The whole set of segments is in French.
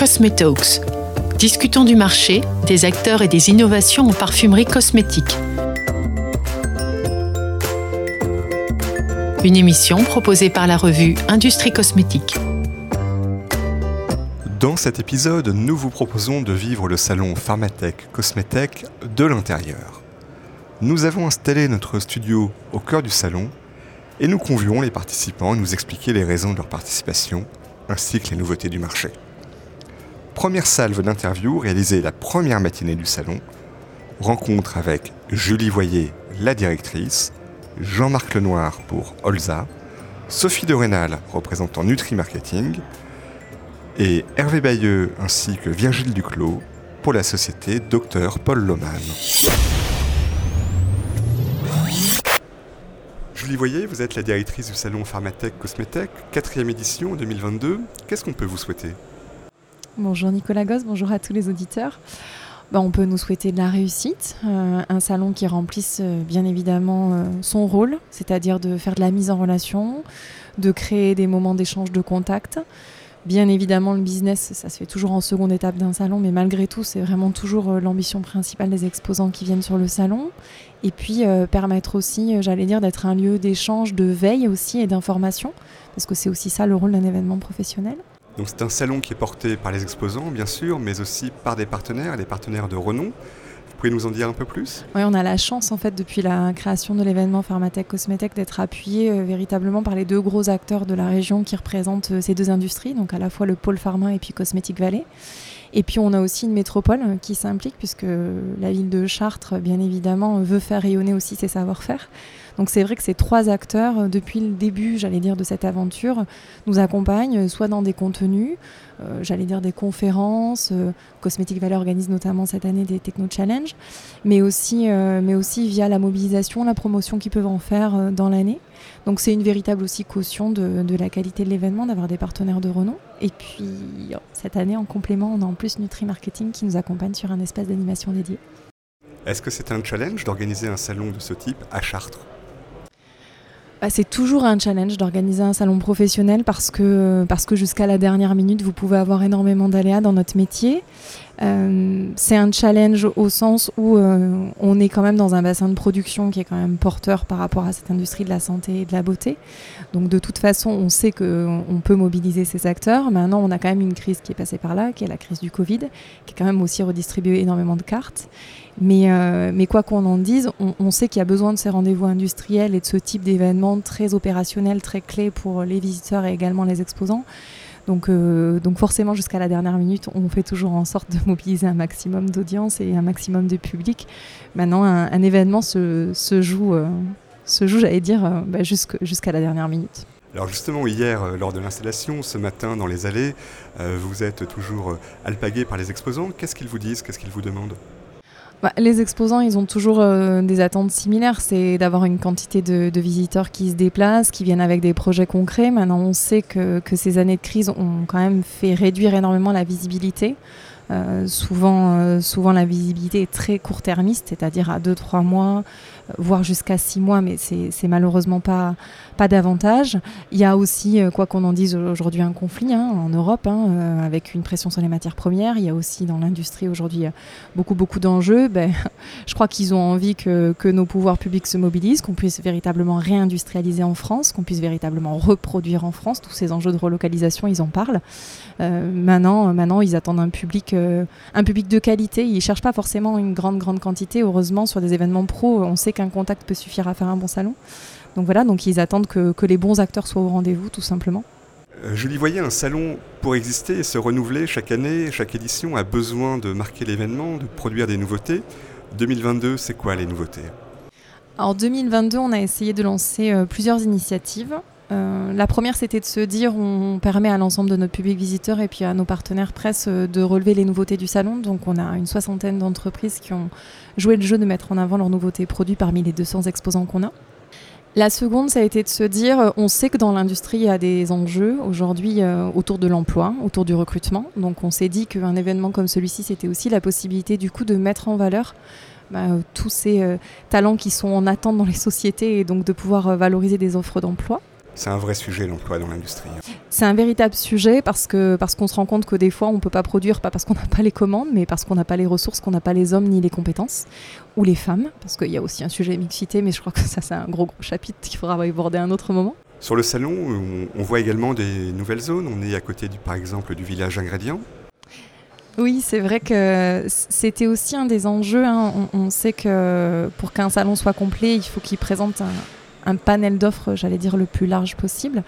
Cosmetalks. Discutons du marché, des acteurs et des innovations en parfumerie cosmétique. Une émission proposée par la revue Industrie Cosmétique. Dans cet épisode, nous vous proposons de vivre le salon Pharmatech Cosmetech de l'intérieur. Nous avons installé notre studio au cœur du salon et nous convions les participants à nous expliquer les raisons de leur participation ainsi que les nouveautés du marché. Première salve d'interview réalisée la première matinée du salon. Rencontre avec Julie Voyer, la directrice, Jean-Marc Lenoir pour Olza, Sophie de Rénal, représentant Nutri Marketing, et Hervé Bayeux ainsi que Virgile Duclos pour la société Dr Paul Loman. Julie Voyer, vous êtes la directrice du salon Pharmatech Cosmetech, quatrième édition en 2022. Qu'est-ce qu'on peut vous souhaiter? Bonjour Nicolas Gosse, bonjour à tous les auditeurs. Ben, on peut nous souhaiter de la réussite, euh, un salon qui remplisse euh, bien évidemment euh, son rôle, c'est-à-dire de faire de la mise en relation, de créer des moments d'échange de contact. Bien évidemment, le business, ça se fait toujours en seconde étape d'un salon, mais malgré tout, c'est vraiment toujours l'ambition principale des exposants qui viennent sur le salon et puis permettre aussi, j'allais dire, d'être un lieu d'échange, de veille aussi et d'information, parce que c'est aussi ça le rôle d'un événement professionnel. C'est un salon qui est porté par les exposants, bien sûr, mais aussi par des partenaires, des partenaires de renom. Vous pouvez nous en dire un peu plus? Oui, on a la chance, en fait, depuis la création de l'événement Pharmatech Cosmetech, d'être appuyé euh, véritablement par les deux gros acteurs de la région qui représentent ces deux industries, donc à la fois le pôle pharma et puis Cosmetic Valley. Et puis on a aussi une métropole qui s'implique puisque la ville de Chartres, bien évidemment, veut faire rayonner aussi ses savoir-faire. Donc c'est vrai que ces trois acteurs, depuis le début, j'allais dire, de cette aventure, nous accompagnent soit dans des contenus, euh, j'allais dire des conférences. Euh, Cosmétique Valeur organise notamment cette année des Techno Challenge, mais aussi, euh, mais aussi via la mobilisation, la promotion qu'ils peuvent en faire dans l'année. Donc c'est une véritable aussi caution de, de la qualité de l'événement, d'avoir des partenaires de renom. Et puis cette année, en complément, on a en plus Nutri Marketing qui nous accompagne sur un espace d'animation dédié. Est-ce que c'est un challenge d'organiser un salon de ce type à Chartres? Bah, c'est toujours un challenge d'organiser un salon professionnel parce que, parce que jusqu'à la dernière minute, vous pouvez avoir énormément d'aléas dans notre métier. Euh, c'est un challenge au sens où euh, on est quand même dans un bassin de production qui est quand même porteur par rapport à cette industrie de la santé et de la beauté. Donc de toute façon, on sait qu'on peut mobiliser ces acteurs. Maintenant, on a quand même une crise qui est passée par là, qui est la crise du Covid, qui est quand même aussi redistribué énormément de cartes. Mais, euh, mais quoi qu'on en dise, on, sait qu'il y a besoin de ces rendez-vous industriels et de ce type d'événements très opérationnels, très clés pour les visiteurs et également les exposants. Donc, euh, donc forcément, jusqu'à la dernière minute, on fait toujours en sorte de mobiliser un maximum d'audience et un maximum de public. Maintenant, un, événement se, joue, euh, joue j'allais dire, bah, jusqu'à la dernière minute. Alors justement, hier, lors de l'installation, ce matin dans les allées, vous êtes toujours alpagué par les exposants. Qu'est-ce qu'ils vous disent? Qu'est-ce qu'ils vous demandent? Bah, les exposants, ils ont toujours euh, des attentes similaires. C'est d'avoir une quantité de, visiteurs qui se déplacent, qui viennent avec des projets concrets. Maintenant, on sait que, que, ces années de crise ont quand même fait réduire énormément la visibilité. Euh, souvent, euh, souvent, la visibilité est très court-termiste, c'est-à-dire à 2-3 mois, euh, voire jusqu'à 6 mois, mais c'est malheureusement pas, pas davantage. Il y a aussi, quoi qu'on en dise aujourd'hui, un conflit hein, en Europe, hein, avec une pression sur les matières premières. Il y a aussi dans l'industrie aujourd'hui beaucoup, beaucoup d'enjeux. Ben, je crois qu'ils ont envie que, que, nos pouvoirs publics se mobilisent, qu'on puisse véritablement réindustrialiser en France, qu'on puisse véritablement reproduire en France. Tous ces enjeux de relocalisation, ils en parlent. maintenant, maintenant, ils attendent un public euh, un public de qualité. Ils ne cherchent pas forcément une grande, grande quantité. Heureusement, sur des événements pro, on sait qu'un contact peut suffire à faire un bon salon. Donc voilà, donc ils attendent que, les bons acteurs soient au rendez-vous, tout simplement. Euh, Julie Voyer, un salon, pour exister et se renouveler chaque année, chaque édition, a besoin de marquer l'événement, de produire des nouveautés. 2022, c'est quoi les nouveautés? Alors 2022, on a essayé de lancer euh, plusieurs initiatives. Euh, la première, c'était de se dire on permet à l'ensemble de notre public visiteur et puis à nos partenaires presse euh, de relever les nouveautés du salon. Donc, on a une soixantaine d'entreprises qui ont joué le jeu de mettre en avant leurs nouveautés produits parmi les 200 exposants qu'on a. La seconde, ça a été de se dire, on sait que dans l'industrie, il y a des enjeux aujourd'hui euh, autour de l'emploi, autour du recrutement. Donc on s'est dit qu'un événement comme celui-ci, c'était aussi la possibilité du coup de mettre en valeur bah, tous ces talents qui sont en attente dans les sociétés et donc de pouvoir valoriser des offres d'emploi. C'est un vrai sujet l'emploi dans l'industrie. C'est un véritable sujet parce que parce qu'on se rend compte que des fois on ne peut pas produire pas parce qu'on n'a pas les commandes mais parce qu'on n'a pas les ressources, qu'on n'a pas les hommes ni les compétences ou les femmes parce qu'il y a aussi un sujet mixité mais je crois que ça c'est un gros gros chapitre qu'il faudra aborder à un autre moment. Sur le salon, on, voit également des nouvelles zones. On est à côté du, par exemple du village ingrédient. Oui, c'est vrai que c'était aussi un des enjeux. Hein. On, sait que pour qu'un salon soit complet, il faut qu'il présente un, un panel d'offres, j'allais dire, le plus large possible.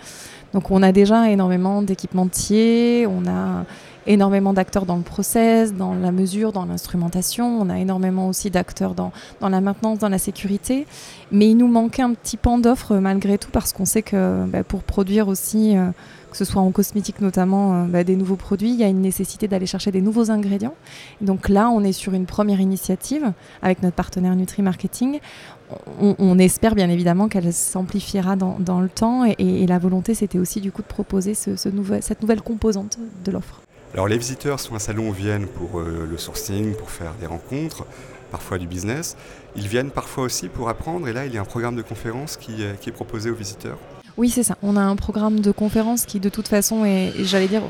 Donc on a déjà énormément d'équipementiers, on a énormément d'acteurs dans le process, dans la mesure, dans l'instrumentation, on a énormément aussi d'acteurs dans, dans, la maintenance, dans la sécurité. Mais il nous manquait un petit pan d'offres malgré tout parce qu'on sait que bah, pour produire aussi... Euh, que ce soit en cosmétique notamment, euh, bah, des nouveaux produits, il y a une nécessité d'aller chercher des nouveaux ingrédients. donc là, on est sur une première initiative avec notre partenaire Nutri Marketing. On, espère bien évidemment qu'elle s'amplifiera dans, le temps et, la volonté, c'était aussi du coup de proposer ce, cette nouvelle composante de l'offre. Alors les visiteurs sur un salon viennent pour euh, le sourcing, pour faire des rencontres, parfois du business. Ils viennent parfois aussi pour apprendre et là il y a un programme de conférence qui, qui est proposé aux visiteurs. Oui, c'est ça. On a un programme de conférence qui, de toute façon, est, j'allais dire,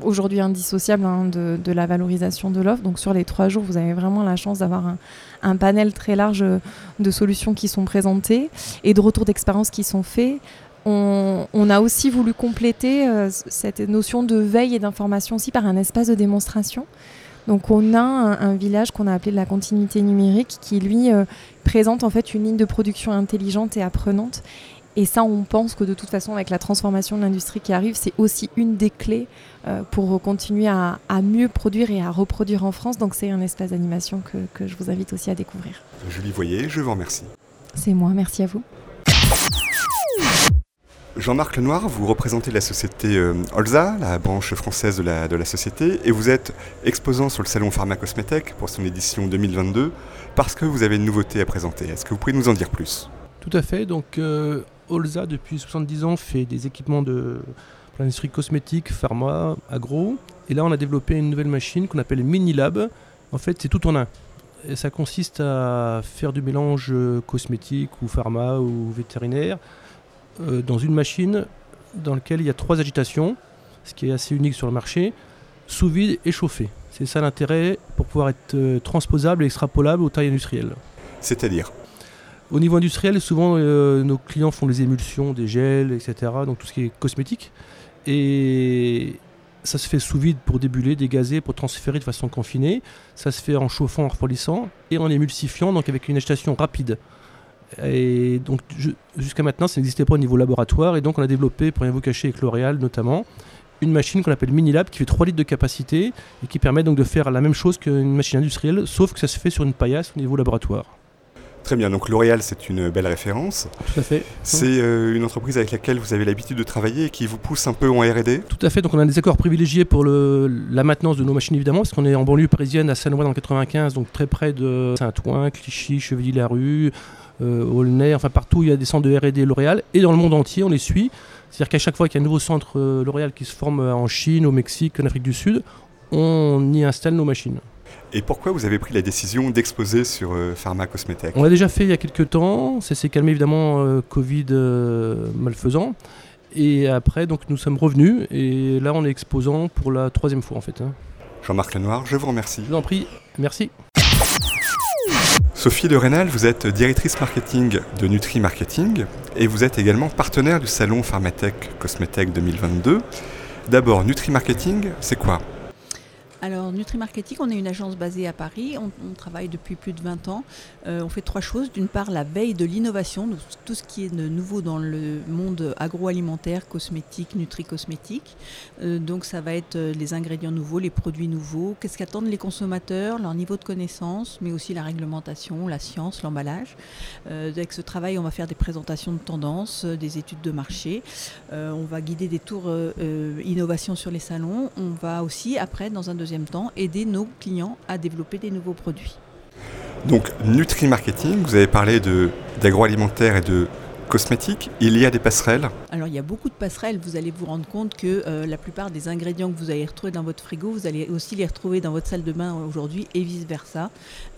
aujourd'hui indissociable hein, de, la valorisation de l'offre. Donc sur les trois jours, vous avez vraiment la chance d'avoir un, panel très large de solutions qui sont présentées et de retours d'expérience qui sont faits. On, a aussi voulu compléter euh, cette notion de veille et d'information aussi par un espace de démonstration. Donc on a un, village qu'on a appelé la continuité numérique qui lui euh, présente en fait une ligne de production intelligente et apprenante et ça, on pense que de toute façon, avec la transformation de l'industrie qui arrive, c'est aussi une des clés euh, pour continuer à, mieux produire et à reproduire en France. Donc c'est un espace d'animation que, que, je vous invite aussi à découvrir. Julie Voyer, je vous remercie. C'est moi, merci à vous. Jean-Marc Lenoir, vous représentez la société euh, Olza, la branche française de la, de la société, et vous êtes exposant sur le salon Pharmacosmétech pour son édition 2022 parce que vous avez une nouveauté à présenter. Est-ce que vous pouvez nous en dire plus? Tout à fait. Donc, euh, Olza, depuis 70 ans, fait des équipements de l'industrie cosmétique, pharma, agro. Et là, on a développé une nouvelle machine qu'on appelle Mini Lab. En fait, c'est tout en un. Et ça consiste à faire du mélange euh, cosmétique ou pharma ou vétérinaire euh, dans une machine dans laquelle il y a trois agitations, ce qui est assez unique sur le marché, sous vide et chauffé. C'est ça l'intérêt pour pouvoir être euh, transposable et extrapolable aux tailles industrielles. C'est-à-dire? Au niveau industriel, souvent euh, nos clients font des émulsions, des gels, etc. Donc tout ce qui est cosmétique. Et ça se fait sous vide pour débuler, dégazer, pour transférer de façon confinée. Ça se fait en chauffant, en refroidissant et en émulsifiant, donc avec une agitation rapide. Et donc jusqu'à maintenant, ça n'existait pas au niveau laboratoire. Et donc on a développé, pour rien vous cacher, avec L'Oréal notamment, une machine qu'on appelle Minilab qui fait 3 litres de capacité et qui permet donc de faire la même chose qu'une machine industrielle, sauf que ça se fait sur une paillasse au niveau laboratoire. Très bien, donc L'Oréal, c'est une belle référence. Tout à fait. C'est euh, une entreprise avec laquelle vous avez l'habitude de travailler et qui vous pousse un peu en RD Tout à fait, donc on a des accords privilégiés pour le, la maintenance de nos machines évidemment, parce qu'on est en banlieue parisienne à Saint-Ouen dans le 95, donc très près de Saint-Ouen, Clichy, Chevilly-la-Rue, euh, Aulnay, enfin partout il y a des centres de RD L'Oréal, et dans le monde entier on les suit. C'est-à-dire qu'à chaque fois qu'il y a un nouveau centre euh, L'Oréal qui se forme en Chine, au Mexique, en Afrique du Sud, on y installe nos machines. Et pourquoi vous avez pris la décision d'exposer sur euh, Pharma Cosmétech? On l'a déjà fait il y a quelques temps. Ça s'est calmé évidemment euh, Covid euh, malfaisant. Et après, donc nous sommes revenus. Et là, on est exposant pour la troisième fois en fait. Hein. Jean-Marc Lenoir, je vous remercie. Je vous en prie. Merci. Sophie de Rénal, vous êtes directrice marketing de Nutri Marketing et vous êtes également partenaire du salon Pharmatech Cosmétech 2022. D'abord, Nutri Marketing, c'est quoi? Alors, Nutri-Marketing, on est une agence basée à Paris. On, travaille depuis plus de 20 ans. Euh, on fait trois choses. D'une part, la veille de l'innovation, tout ce qui est nouveau dans le monde agroalimentaire, cosmétique, nutri-cosmétique. Euh, donc, ça va être euh, les ingrédients nouveaux, les produits nouveaux. Qu'est-ce qu'attendent les consommateurs, leur niveau de connaissance, mais aussi la réglementation, la science, l'emballage. avec ce travail, on va faire des présentations de tendances, des études de marché. on va guider des tours innovation sur les salons. On va aussi, après, dans un deuxième temps, aider nos clients à développer des nouveaux produits. Donc Nutri Marketing, vous avez parlé d'agroalimentaire et de cosmétiques. Il y a des passerelles? Alors il y a beaucoup de passerelles. Vous allez vous rendre compte que euh, la plupart des ingrédients que vous allez retrouver dans votre frigo, vous allez aussi les retrouver dans votre salle de bain aujourd'hui et vice-versa.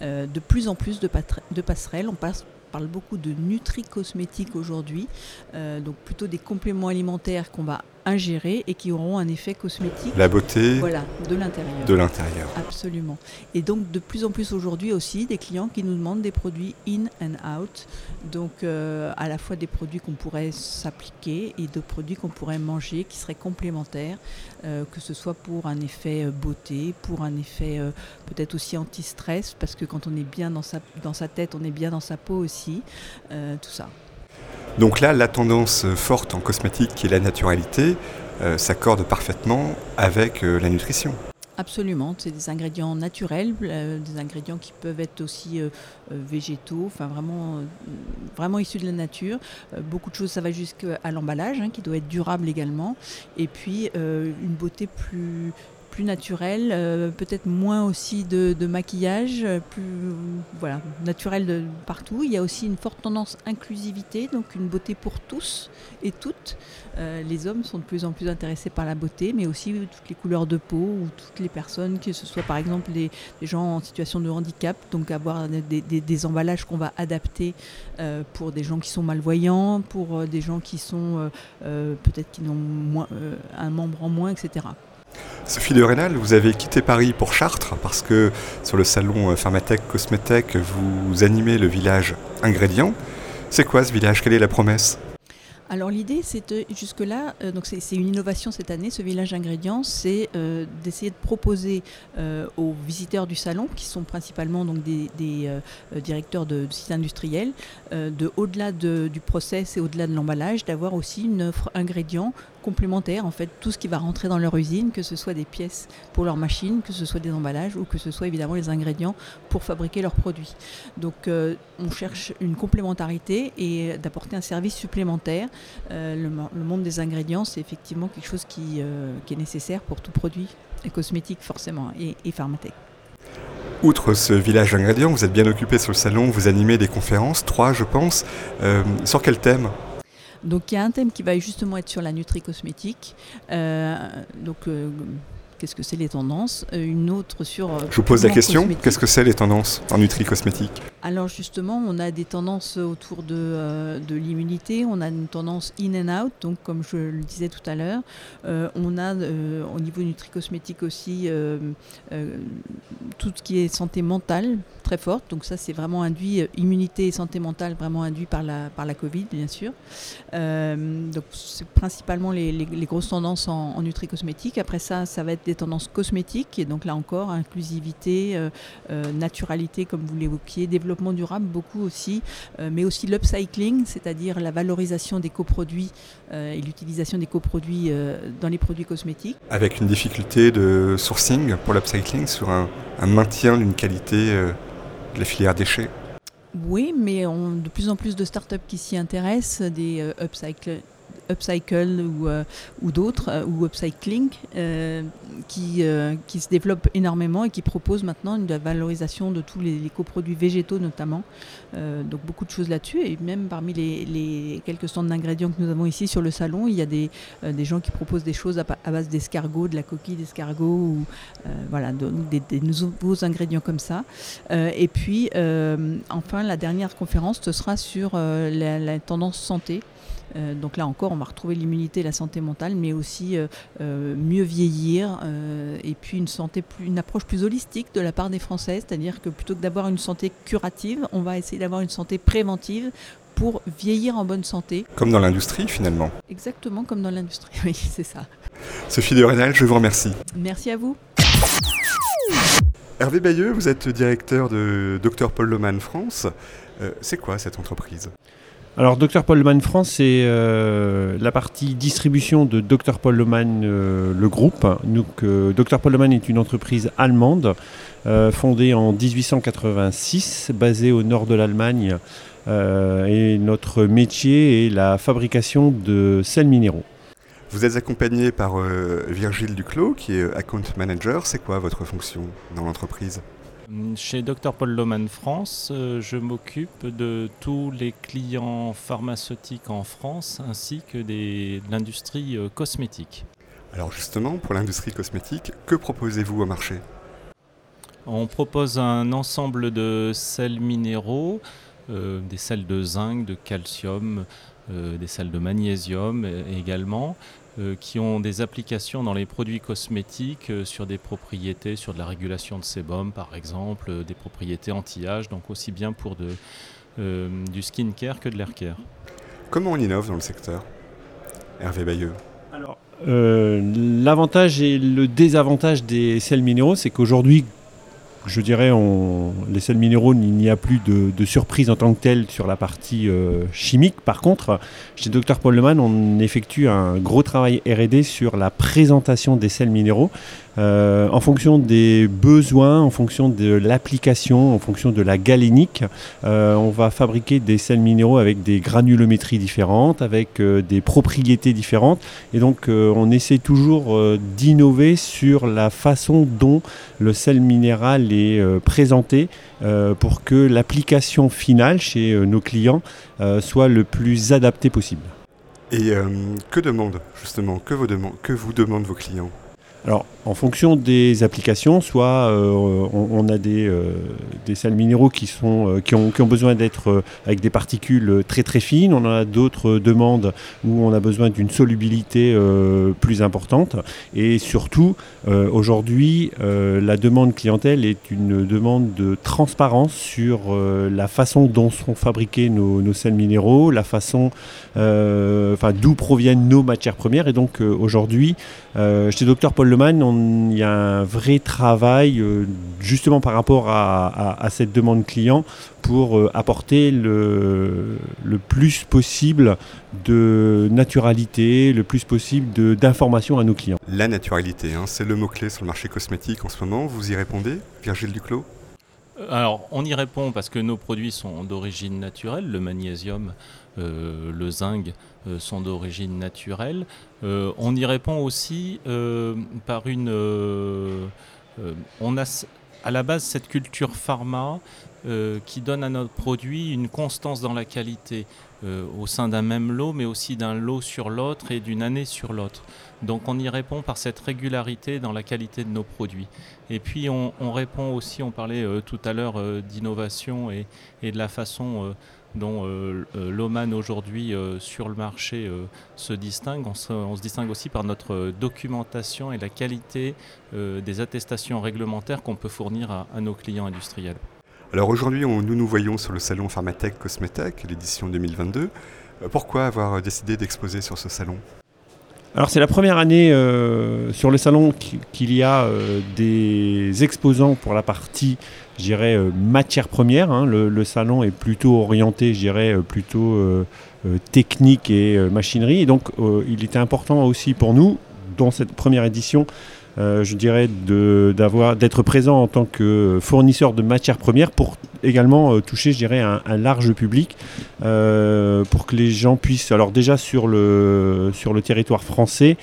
Euh, de plus en plus de, de passerelles. On passe parle beaucoup de nutri-cosmétique aujourd'hui, donc plutôt des compléments alimentaires qu'on va ingérés et qui auront un effet cosmétique. La beauté. Voilà, de l'intérieur. De l'intérieur. Absolument. Et donc de plus en plus aujourd'hui aussi des clients qui nous demandent des produits in and out, donc euh, à la fois des produits qu'on pourrait s'appliquer et de produits qu'on pourrait manger qui seraient complémentaires, euh, que ce soit pour un effet euh, beauté, pour un effet peut-être aussi anti-stress, parce que quand on est bien dans sa, dans sa tête, on est bien dans sa peau aussi, tout ça. Donc là, la tendance forte en cosmétique qui est la naturalité euh, s'accorde parfaitement avec euh, la nutrition. Absolument, c'est des ingrédients naturels, euh, des ingrédients qui peuvent être aussi végétaux, vraiment issus de la nature. beaucoup de choses, ça va jusqu'à l'emballage, hein, qui doit être durable également. Et puis une beauté plus, plus naturel, euh, peut-être moins aussi de, maquillage, euh, plus voilà, naturel de partout. Il y a aussi une forte tendance inclusivité, donc une beauté pour tous et toutes. Euh, les hommes sont de plus en plus intéressés par la beauté, mais aussi toutes les couleurs de peau ou toutes les personnes, que ce soit par exemple des, gens en situation de handicap, donc avoir des, emballages qu'on va adapter pour des gens qui sont malvoyants, pour des gens qui sont peut-être qui n'ont un membre en moins, etc. Sophie de Rénal, vous avez quitté Paris pour Chartres parce que sur le salon euh, Pharmatech Cosmétech, vous animez le village Ingrédients. C'est quoi ce village? Quelle est la promesse? Alors l'idée, c'est jusque-là, euh, donc c'est une innovation cette année, ce village ingrédients, c'est euh, d'essayer de proposer aux visiteurs du salon, qui sont principalement des, directeurs de, sites industriels, de au-delà du process et au-delà de l'emballage, d'avoir aussi une offre ingrédients complémentaires, en fait, tout ce qui va rentrer dans leur usine, que ce soit des pièces pour leur machine, que ce soit des emballages ou que ce soit évidemment les ingrédients pour fabriquer leurs produits. Donc euh, on cherche une complémentarité et d'apporter un service supplémentaire. Euh, le, monde des ingrédients, c'est effectivement quelque chose qui, euh, qui, est nécessaire pour tout produit, et cosmétique forcément, et, et. Outre ce village d'ingrédients, vous êtes bien occupé sur le salon, vous animez des conférences, trois je pense. sur quel thème? Donc il y a un thème qui va justement être sur la nutri-cosmétique. Euh, donc euh, qu'est-ce que c'est les tendances? Euh, Une autre sur... Je vous pose la question, qu'est-ce que c'est les tendances en nutri-cosmétique Alors justement, on a des tendances autour de, de l'immunité, on a une tendance in and out, donc comme je le disais tout à l'heure, on a au niveau nutri-cosmétique aussi tout ce qui est santé mentale, très forte. Donc ça, c'est vraiment induit, euh, immunité et santé mentale, vraiment induit par la, Covid, bien sûr. Euh, donc c'est principalement les, grosses tendances en, nutri-cosmétique. Après ça, ça va être des tendances cosmétiques. Et donc là encore, inclusivité, euh, naturalité, comme vous l'évoquiez, développement durable, beaucoup aussi. mais aussi l'upcycling, c'est-à-dire la valorisation des coproduits et l'utilisation des coproduits dans les produits cosmétiques. Avec une difficulté de sourcing pour l'upcycling sur un, un maintien d'une qualité la filière déchets Oui, mais on, de plus en plus de startups qui s'y intéressent, des euh, upcycle, ou, euh, ou d'autres, euh, ou Upcycling, euh, qui, qui se développent énormément et qui proposent maintenant une valorisation de tous les, coproduits végétaux notamment. donc beaucoup de choses là-dessus. Et même parmi les, quelques stands d'ingrédients que nous avons ici sur le salon, il y a des, des gens qui proposent des choses à, base d'escargot, de la coquille d'escargot, ou voilà, des, des, nouveaux ingrédients comme ça. et puis, enfin, la dernière conférence, ce sera sur la tendance santé. Euh, donc là encore, on va retrouver l'immunité, la santé mentale, mais aussi euh, euh, mieux vieillir et puis une santé plus, une approche plus holistique de la part des Français, c'est-à-dire que plutôt que d'avoir une santé curative, on va essayer d'avoir une santé préventive pour vieillir en bonne santé. Comme dans l'industrie finalement. Exactement comme dans l'industrie, oui, c'est ça. Sophie de Renal, je vous remercie. Merci à vous. Hervé Bayeux, vous êtes directeur de Dr Paul Loman France. c'est quoi cette entreprise? Alors, Dr Paul France, c'est euh, la partie distribution de Dr Paul euh, le groupe. Donc, euh, Dr Paul est une entreprise allemande fondée en 1886, basée au nord de l'Allemagne. et notre métier est la fabrication de sels minéraux. Vous êtes accompagné par Virgile Duclos, qui est account manager. C'est quoi votre fonction dans l'entreprise? Chez Dr Paul Loman France, euh, je m'occupe de tous les clients pharmaceutiques en France ainsi que de l'industrie euh, cosmétique. Alors justement, pour l'industrie cosmétique, que proposez-vous au marché? On propose un ensemble de sels minéraux des sels de zinc, de calcium, des sels de magnésium également. Qui ont des applications dans les produits cosmétiques sur des propriétés, sur de la régulation de sébum par exemple, des propriétés anti-âge, donc aussi bien pour de, du skincare que de l'air care. Comment on innove dans le secteur Hervé Bayeux? Alors, l'avantage et le désavantage des sels minéraux, c'est qu'aujourd'hui, je dirais, on, les sels minéraux, il n'y a plus de, surprise en tant que telle sur la partie euh, chimique. Par contre, chez Dr Paul Leman, on effectue un gros travail R&D sur la présentation des sels minéraux. Euh, en fonction des besoins, en fonction de l'application, en fonction de la galénique, euh, on va fabriquer des sels minéraux avec des granulométries différentes, avec euh, des propriétés différentes. Et donc on essaie toujours d'innover sur la façon dont le sel minéral est présenté pour que l'application finale chez nos clients soit le plus adaptée possible. Et que demandent justement, que vous, que vous demandent vos clients? Alors, en fonction des applications, soit euh, on, a des, euh, des sels minéraux qui, sont, euh, qui, ont, qui ont besoin d'être avec des particules très très fines, on a d'autres demandes où on a besoin d'une solubilité plus importante. Et surtout, aujourd'hui, la demande clientèle est une demande de transparence sur la façon dont sont fabriqués nos, nos sels minéraux, la façon, enfin d'où proviennent nos matières premières. Et donc aujourd'hui, chez Dr Paul il y a un vrai travail euh, justement par rapport à, cette demande client pour euh, apporter le, plus possible de naturalité, le plus possible d'informations à nos clients. La naturalité, hein, c'est le mot-clé sur le marché cosmétique en ce moment. Vous y répondez, Virgile Duclos? Euh, alors, on y répond parce que nos produits sont d'origine naturelle. Le magnésium, le zinc sont d'origine naturelle. on y répond aussi par une euh, on a à la base cette culture pharma euh, qui donne à notre produit une constance dans la qualité euh, au sein d'un même lot, mais aussi d'un lot sur l'autre et d'une année sur l'autre. Donc on y répond par cette régularité dans la qualité de nos produits. Et puis on, répond aussi, on parlait tout à l'heure d'innovation et, de la façon dont euh, euh, l'Oman aujourd'hui euh, sur le marché se distingue. On se, distingue aussi par notre documentation et la qualité des attestations réglementaires qu'on peut fournir à, nos clients industriels. Alors aujourd'hui, nous nous voyons sur le salon Pharmatech Cosmetech, l'édition 2022. Pourquoi avoir décidé d'exposer sur ce salon? Alors c'est la première année sur le salon qu'il y a des exposants pour la partie je dirais, euh, matière première. Hein. Le, salon est plutôt orienté, je dirais, euh, plutôt euh, technique et machinerie. Et donc, il était important aussi pour nous, dans cette première édition, je dirais, d'être présent en tant que fournisseur de matières premières pour également toucher, je dirais, un, large public, pour que les gens puissent, alors déjà sur le, sur le territoire français,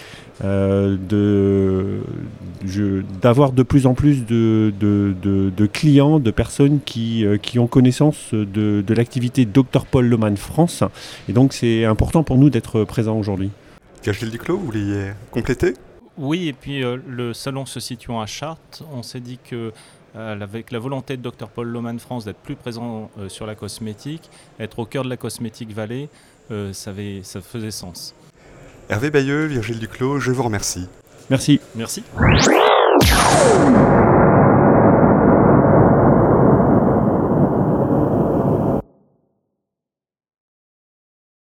euh, d'avoir de, plus en plus de, de, clients, de personnes qui, euh, qui ont connaissance de, l'activité Dr Paul Loman France. Et donc c'est important pour nous d'être présents aujourd'hui. Gilles Duclos, vous vouliez compléter? Oui, et puis euh, le salon se situant à Chartres, on s'est dit que avec la volonté de Dr Paul Loman France d'être plus présent sur la cosmétique, être au cœur de la cosmétique vallée, ça, ça faisait sens. Hervé Bayeux, Virgile Duclos, je vous remercie. Merci. Merci.